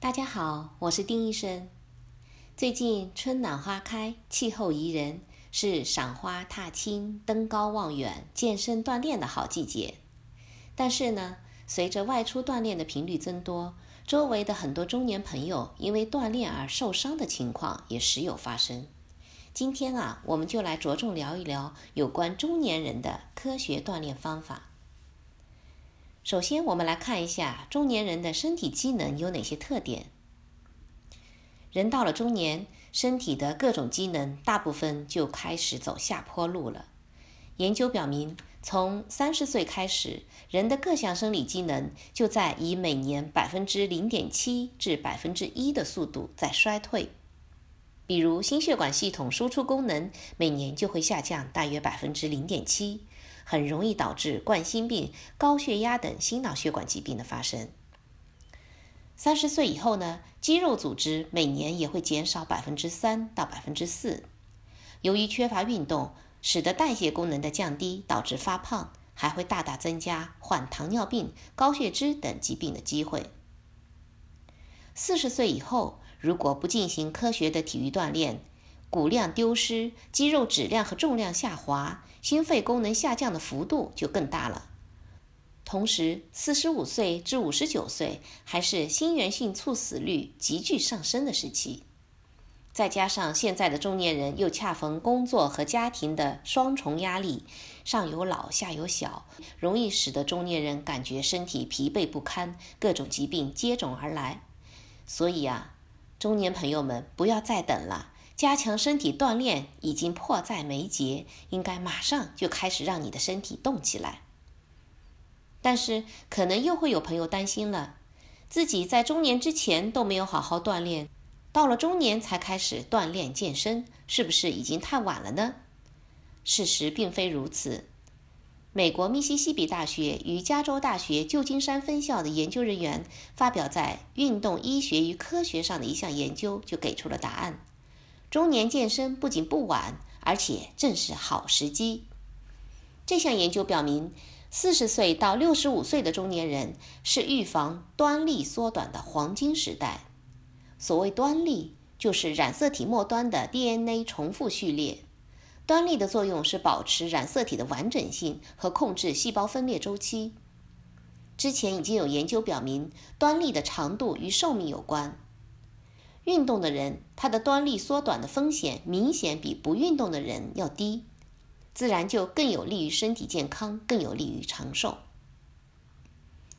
大家好，我是丁医生。最近春暖花开，气候宜人，是赏花、踏青、登高望远、健身锻炼的好季节。但是呢，随着外出锻炼的频率增多，周围的很多中年朋友因为锻炼而受伤的情况也时有发生。今天啊，我们就来着重聊一聊有关中年人的科学锻炼方法。首先，我们来看一下中年人的身体机能有哪些特点。人到了中年，身体的各种机能大部分就开始走下坡路了。研究表明，从三十岁开始，人的各项生理机能就在以每年百分之零点七至百分之一的速度在衰退。比如，心血管系统输出功能每年就会下降大约百分之零点七。很容易导致冠心病、高血压等心脑血管疾病的发生。三十岁以后呢，肌肉组织每年也会减少百分之三到百分之四。由于缺乏运动，使得代谢功能的降低，导致发胖，还会大大增加患糖尿病、高血脂等疾病的机会。四十岁以后，如果不进行科学的体育锻炼，骨量丢失，肌肉质量和重量下滑，心肺功能下降的幅度就更大了。同时，四十五岁至五十九岁还是心源性猝死率急剧上升的时期。再加上现在的中年人又恰逢工作和家庭的双重压力，上有老下有小，容易使得中年人感觉身体疲惫不堪，各种疾病接踵而来。所以啊，中年朋友们不要再等了。加强身体锻炼已经迫在眉睫，应该马上就开始让你的身体动起来。但是，可能又会有朋友担心了：自己在中年之前都没有好好锻炼，到了中年才开始锻炼健身，是不是已经太晚了呢？事实并非如此。美国密西西比大学与加州大学旧金山分校的研究人员发表在《运动医学与科学》上的一项研究，就给出了答案。中年健身不仅不晚，而且正是好时机。这项研究表明，四十岁到六十五岁的中年人是预防端粒缩短的黄金时代。所谓端粒，就是染色体末端的 DNA 重复序列。端粒的作用是保持染色体的完整性和控制细胞分裂周期。之前已经有研究表明，端粒的长度与寿命有关。运动的人，他的端粒缩短的风险明显比不运动的人要低，自然就更有利于身体健康，更有利于长寿。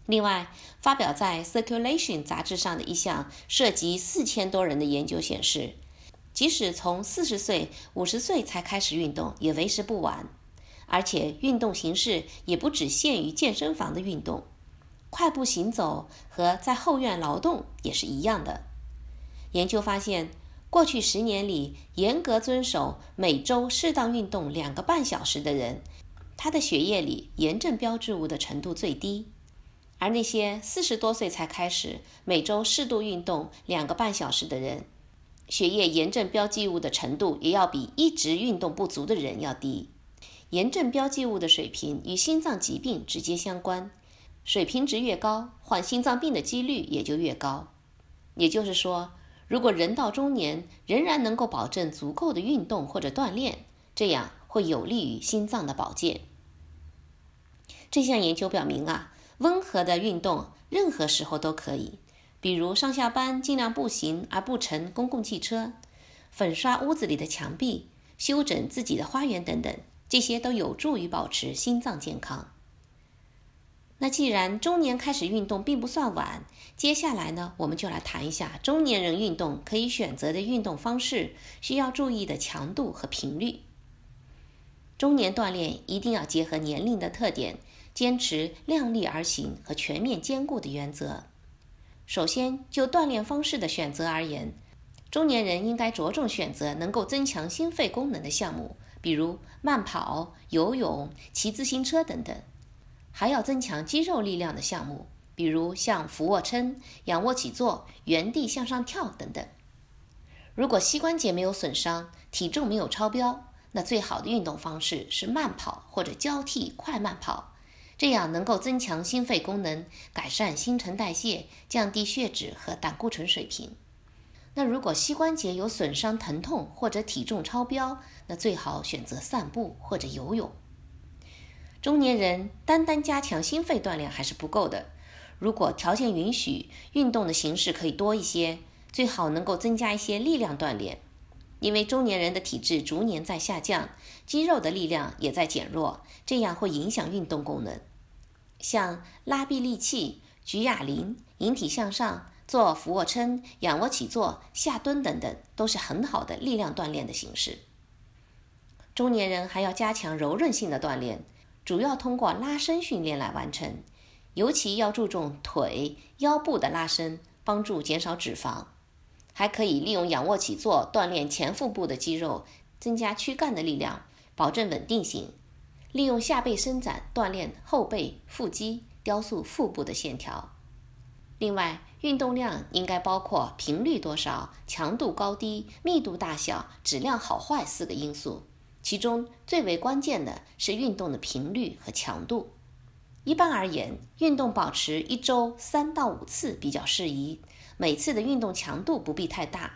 另外，发表在《Circulation》杂志上的一项涉及四千多人的研究显示，即使从四十岁、五十岁才开始运动，也为时不晚。而且，运动形式也不只限于健身房的运动，快步行走和在后院劳动也是一样的。研究发现，过去十年里，严格遵守每周适当运动两个半小时的人，他的血液里炎症标志物的程度最低；而那些四十多岁才开始每周适度运动两个半小时的人，血液炎症标记物的程度也要比一直运动不足的人要低。炎症标记物的水平与心脏疾病直接相关，水平值越高，患心脏病的几率也就越高。也就是说，如果人到中年仍然能够保证足够的运动或者锻炼，这样会有利于心脏的保健。这项研究表明啊，温和的运动任何时候都可以，比如上下班尽量步行而不乘公共汽车，粉刷屋子里的墙壁，修整自己的花园等等，这些都有助于保持心脏健康。那既然中年开始运动并不算晚，接下来呢，我们就来谈一下中年人运动可以选择的运动方式，需要注意的强度和频率。中年锻炼一定要结合年龄的特点，坚持量力而行和全面兼顾的原则。首先，就锻炼方式的选择而言，中年人应该着重选择能够增强心肺功能的项目，比如慢跑、游泳、骑自行车等等。还要增强肌肉力量的项目，比如像俯卧撑、仰卧起坐、原地向上跳等等。如果膝关节没有损伤，体重没有超标，那最好的运动方式是慢跑或者交替快慢跑。这样能够增强心肺功能，改善新陈代谢，降低血脂和胆固醇水平。那如果膝关节有损伤、疼痛或者体重超标，那最好选择散步或者游泳。中年人单单加强心肺锻炼还是不够的，如果条件允许，运动的形式可以多一些，最好能够增加一些力量锻炼。因为中年人的体质逐年在下降，肌肉的力量也在减弱，这样会影响运动功能。像拉臂力气、举哑铃、引体向上、做俯卧撑、仰卧起坐、下蹲等等，都是很好的力量锻炼的形式。中年人还要加强柔韧性的锻炼，主要通过拉伸训练来完成，尤其要注重腿、腰部的拉伸，帮助减少脂肪。还可以利用仰卧起坐锻炼前腹部的肌肉，增加躯干的力量，保证稳定性；利用下背伸展锻炼后背、腹肌，雕塑腹部的线条。另外，运动量应该包括频率多少、强度高低、密度大小、质量好坏四个因素，其中最为关键的是运动的频率和强度。一般而言，运动保持一周三到五次比较适宜。每次的运动强度不必太大。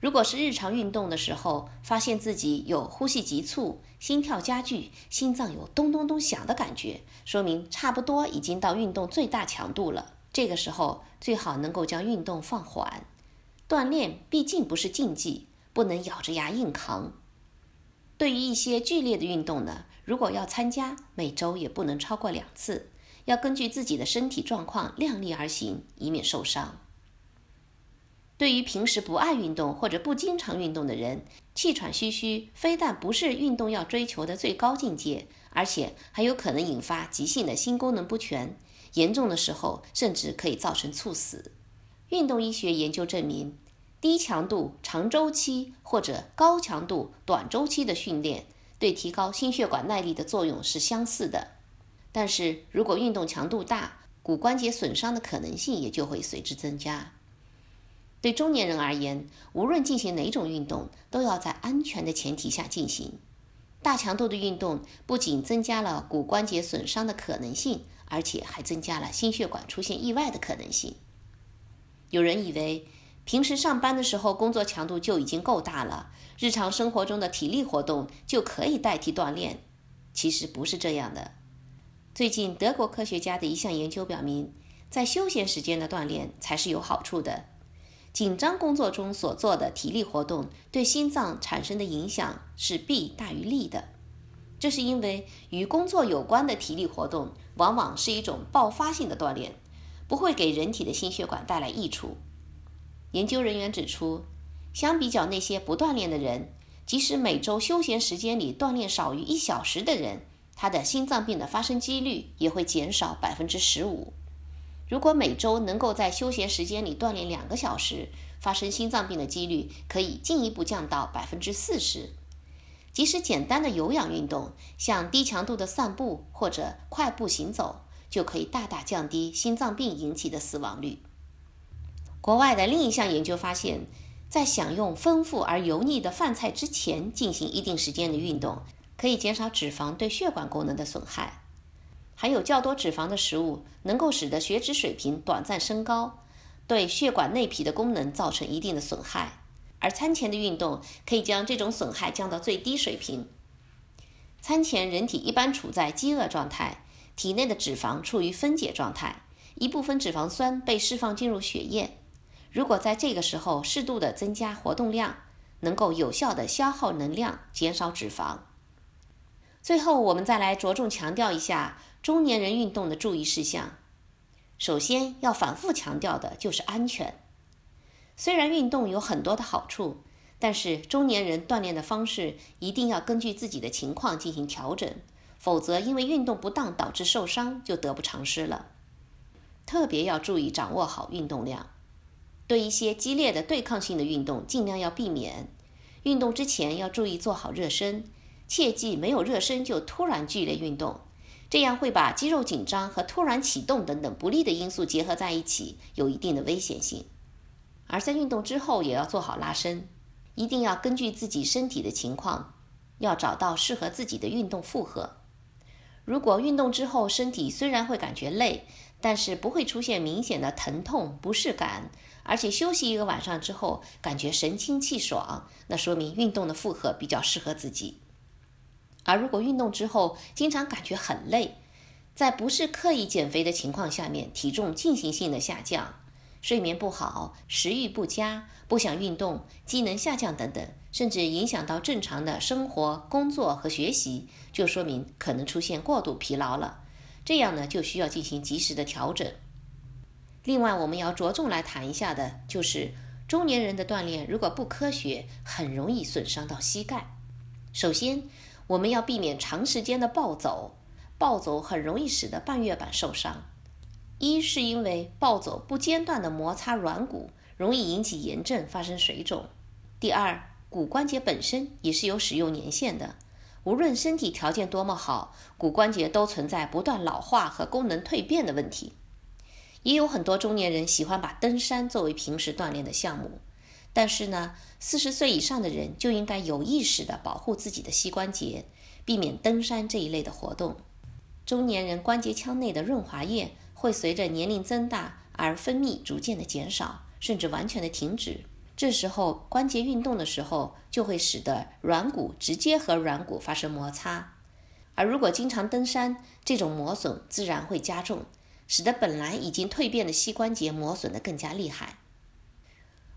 如果是日常运动的时候，发现自己有呼吸急促、心跳加剧、心脏有咚咚咚响的感觉，说明差不多已经到运动最大强度了。这个时候最好能够将运动放缓。锻炼毕竟不是竞技，不能咬着牙硬扛。对于一些剧烈的运动呢，如果要参加，每周也不能超过两次，要根据自己的身体状况量力而行，以免受伤。对于平时不爱运动或者不经常运动的人，气喘吁吁非但不是运动要追求的最高境界，而且还有可能引发急性的心功能不全，严重的时候甚至可以造成猝死。运动医学研究证明，低强度长周期或者高强度短周期的训练对提高心血管耐力的作用是相似的，但是如果运动强度大，骨关节损伤的可能性也就会随之增加。对中年人而言，无论进行哪种运动，都要在安全的前提下进行。大强度的运动不仅增加了骨关节损伤的可能性，而且还增加了心血管出现意外的可能性。有人以为平时上班的时候工作强度就已经够大了，日常生活中的体力活动就可以代替锻炼。其实不是这样的。最近德国科学家的一项研究表明，在休闲时间的锻炼才是有好处的。紧张工作中所做的体力活动对心脏产生的影响是弊大于利的，这是因为与工作有关的体力活动往往是一种爆发性的锻炼，不会给人体的心血管带来益处。研究人员指出，相比较那些不锻炼的人，即使每周休闲时间里锻炼少于一小时的人，他的心脏病的发生几率也会减少百分之十五。如果每周能够在休闲时间里锻炼两个小时，发生心脏病的几率可以进一步降到百分之四十。即使简单的有氧运动，像低强度的散步或者快步行走，就可以大大降低心脏病引起的死亡率。国外的另一项研究发现，在享用丰富而油腻的饭菜之前进行一定时间的运动，可以减少脂肪对血管功能的损害。含有较多脂肪的食物能够使得血脂水平短暂升高，对血管内皮的功能造成一定的损害。而餐前的运动可以将这种损害降到最低水平。餐前人体一般处在饥饿状态，体内的脂肪处于分解状态，一部分脂肪酸被释放进入血液。如果在这个时候适度的增加活动量，能够有效的消耗能量，减少脂肪。最后，我们再来着重强调一下。中年人运动的注意事项，首先要反复强调的就是安全。虽然运动有很多的好处，但是中年人锻炼的方式一定要根据自己的情况进行调整，否则因为运动不当导致受伤就得不偿失了。特别要注意掌握好运动量，对一些激烈的对抗性的运动尽量要避免。运动之前要注意做好热身，切记没有热身就突然剧烈运动。这样会把肌肉紧张和突然启动等等不利的因素结合在一起，有一定的危险性。而在运动之后也要做好拉伸，一定要根据自己身体的情况，要找到适合自己的运动负荷。如果运动之后身体虽然会感觉累，但是不会出现明显的疼痛、不适感，而且休息一个晚上之后感觉神清气爽，那说明运动的负荷比较适合自己。而如果运动之后经常感觉很累，在不是刻意减肥的情况下面，体重进行性的下降，睡眠不好，食欲不佳，不想运动，机能下降等等，甚至影响到正常的生活、工作和学习，就说明可能出现过度疲劳了。这样呢，就需要进行及时的调整。另外，我们要着重来谈一下的，就是中年人的锻炼如果不科学，很容易损伤到膝盖。首先，我们要避免长时间的暴走。暴走很容易使得半月板受伤，一是因为暴走不间断的摩擦软骨，容易引起炎症发生水肿；第二，骨关节本身也是有使用年限的，无论身体条件多么好，骨关节都存在不断老化和功能蜕变的问题。也有很多中年人喜欢把登山作为平时锻炼的项目，但是呢，四十岁以上的人就应该有意识地保护自己的膝关节，避免登山这一类的活动。中年人关节腔内的润滑液会随着年龄增大而分泌逐渐的减少，甚至完全的停止。这时候关节运动的时候，就会使得软骨直接和软骨发生摩擦。而如果经常登山，这种磨损自然会加重，使得本来已经蜕变的膝关节磨损的更加厉害。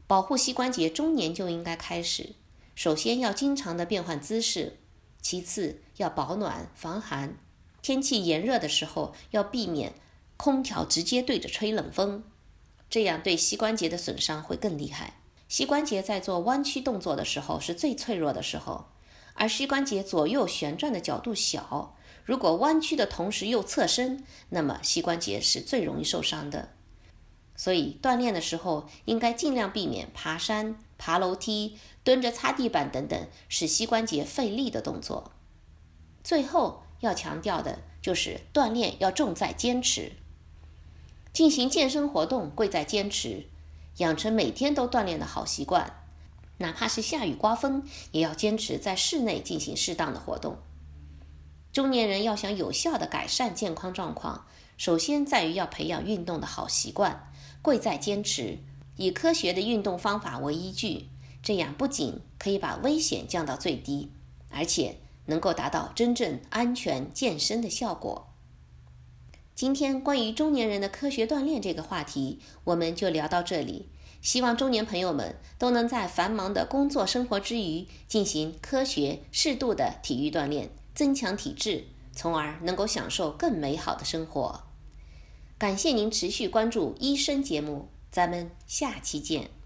保护膝关节，中年就应该开始。首先要经常的变换姿势，其次要保暖防寒。天气炎热的时候，要避免空调直接对着吹冷风，这样对膝关节的损伤会更厉害。膝关节在做弯曲动作的时候是最脆弱的时候，而膝关节左右旋转的角度小，如果弯曲的同时又侧身，那么膝关节是最容易受伤的。所以锻炼的时候应该尽量避免爬山、爬楼梯、蹲着擦地板等等使膝关节费力的动作。最后。要强调的就是锻炼要重在坚持，进行健身活动贵在坚持，养成每天都锻炼的好习惯，哪怕是下雨刮风，也要坚持在室内进行适当的活动。中年人要想有效的改善健康状况，首先在于要培养运动的好习惯，贵在坚持，以科学的运动方法为依据，这样不仅可以把危险降到最低，而且。能够达到真正安全健身的效果。今天关于中年人的科学锻炼这个话题，我们就聊到这里。希望中年朋友们都能在繁忙的工作生活之余，进行科学适度的体育锻炼，增强体质，从而能够享受更美好的生活。感谢您持续关注医生节目，咱们下期见。